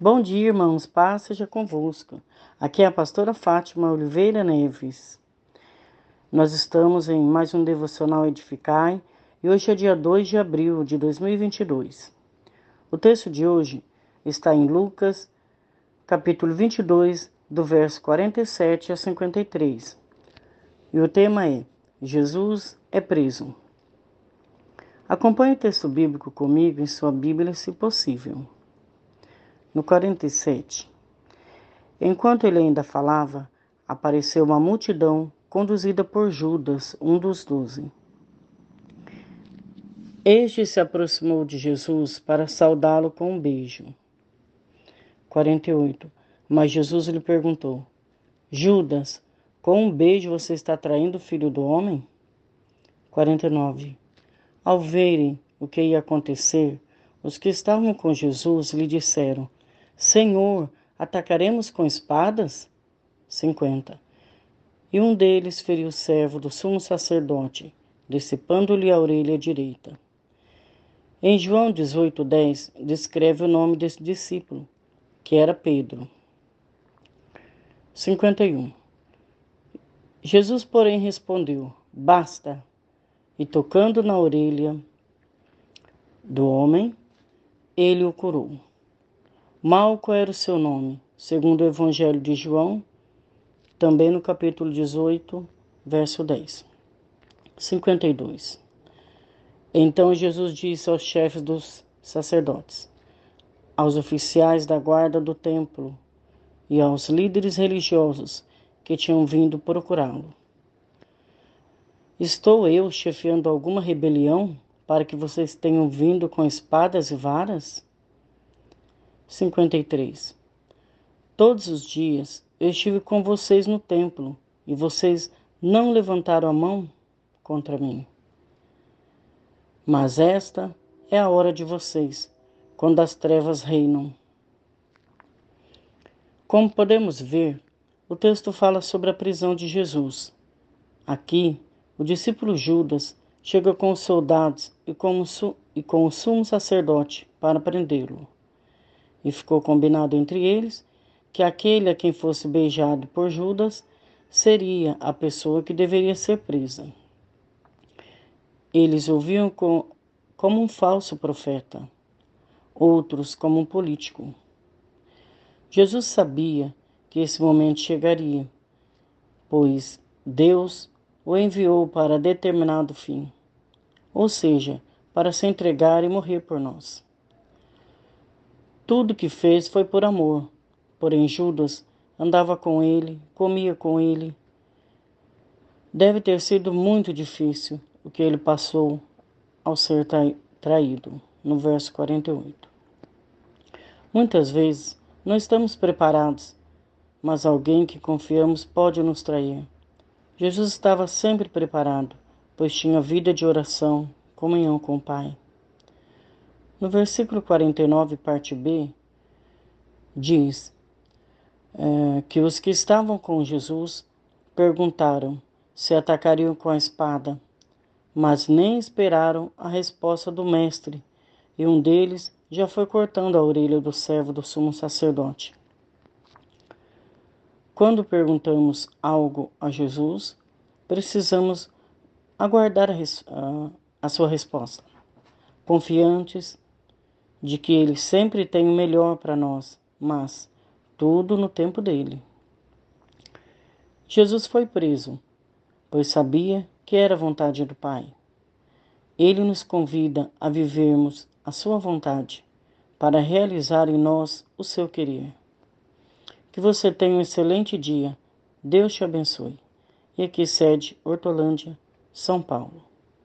Bom dia, irmãos. Paz seja convosco. Aqui é a pastora Fátima Oliveira Neves. Nós estamos em mais um devocional Edificai e hoje é dia 2 de abril de 2022. O texto de hoje está em Lucas, capítulo 22, do verso 47 a 53. E o tema é: Jesus é preso. Acompanhe o texto bíblico comigo em sua Bíblia, se possível no 47. Enquanto ele ainda falava, apareceu uma multidão conduzida por Judas, um dos doze. Este se aproximou de Jesus para saudá-lo com um beijo. 48. Mas Jesus lhe perguntou: Judas, com um beijo você está traindo o filho do homem? 49. Ao verem o que ia acontecer, os que estavam com Jesus lhe disseram: Senhor, atacaremos com espadas? 50. E um deles feriu o servo do sumo sacerdote, decepando-lhe a orelha direita. Em João 18,10, descreve o nome desse discípulo, que era Pedro. 51. Jesus, porém, respondeu: Basta. E tocando na orelha do homem, ele o curou. Malco era o seu nome, segundo o Evangelho de João, também no capítulo 18, verso 10. 52. Então Jesus disse aos chefes dos sacerdotes, aos oficiais da guarda do templo e aos líderes religiosos que tinham vindo procurá-lo: Estou eu chefiando alguma rebelião para que vocês tenham vindo com espadas e varas? 53. Todos os dias eu estive com vocês no templo e vocês não levantaram a mão contra mim. Mas esta é a hora de vocês, quando as trevas reinam. Como podemos ver, o texto fala sobre a prisão de Jesus. Aqui, o discípulo Judas chega com os soldados e com o, e com o sumo sacerdote para prendê-lo e ficou combinado entre eles que aquele a quem fosse beijado por Judas seria a pessoa que deveria ser presa. Eles o viam com, como um falso profeta, outros como um político. Jesus sabia que esse momento chegaria, pois Deus o enviou para determinado fim, ou seja, para se entregar e morrer por nós. Tudo que fez foi por amor. Porém, Judas andava com ele, comia com ele. Deve ter sido muito difícil o que ele passou ao ser traído, no verso 48. Muitas vezes não estamos preparados, mas alguém que confiamos pode nos trair. Jesus estava sempre preparado, pois tinha vida de oração, comunhão com o Pai. No versículo 49, parte B, diz é, que os que estavam com Jesus perguntaram se atacariam com a espada, mas nem esperaram a resposta do Mestre, e um deles já foi cortando a orelha do servo do sumo sacerdote. Quando perguntamos algo a Jesus, precisamos aguardar a, a, a sua resposta, confiantes de que Ele sempre tem o melhor para nós, mas tudo no tempo dele. Jesus foi preso, pois sabia que era vontade do Pai. Ele nos convida a vivermos a Sua vontade, para realizar em nós o seu querer. Que você tenha um excelente dia. Deus te abençoe. E aqui sede Hortolândia, São Paulo.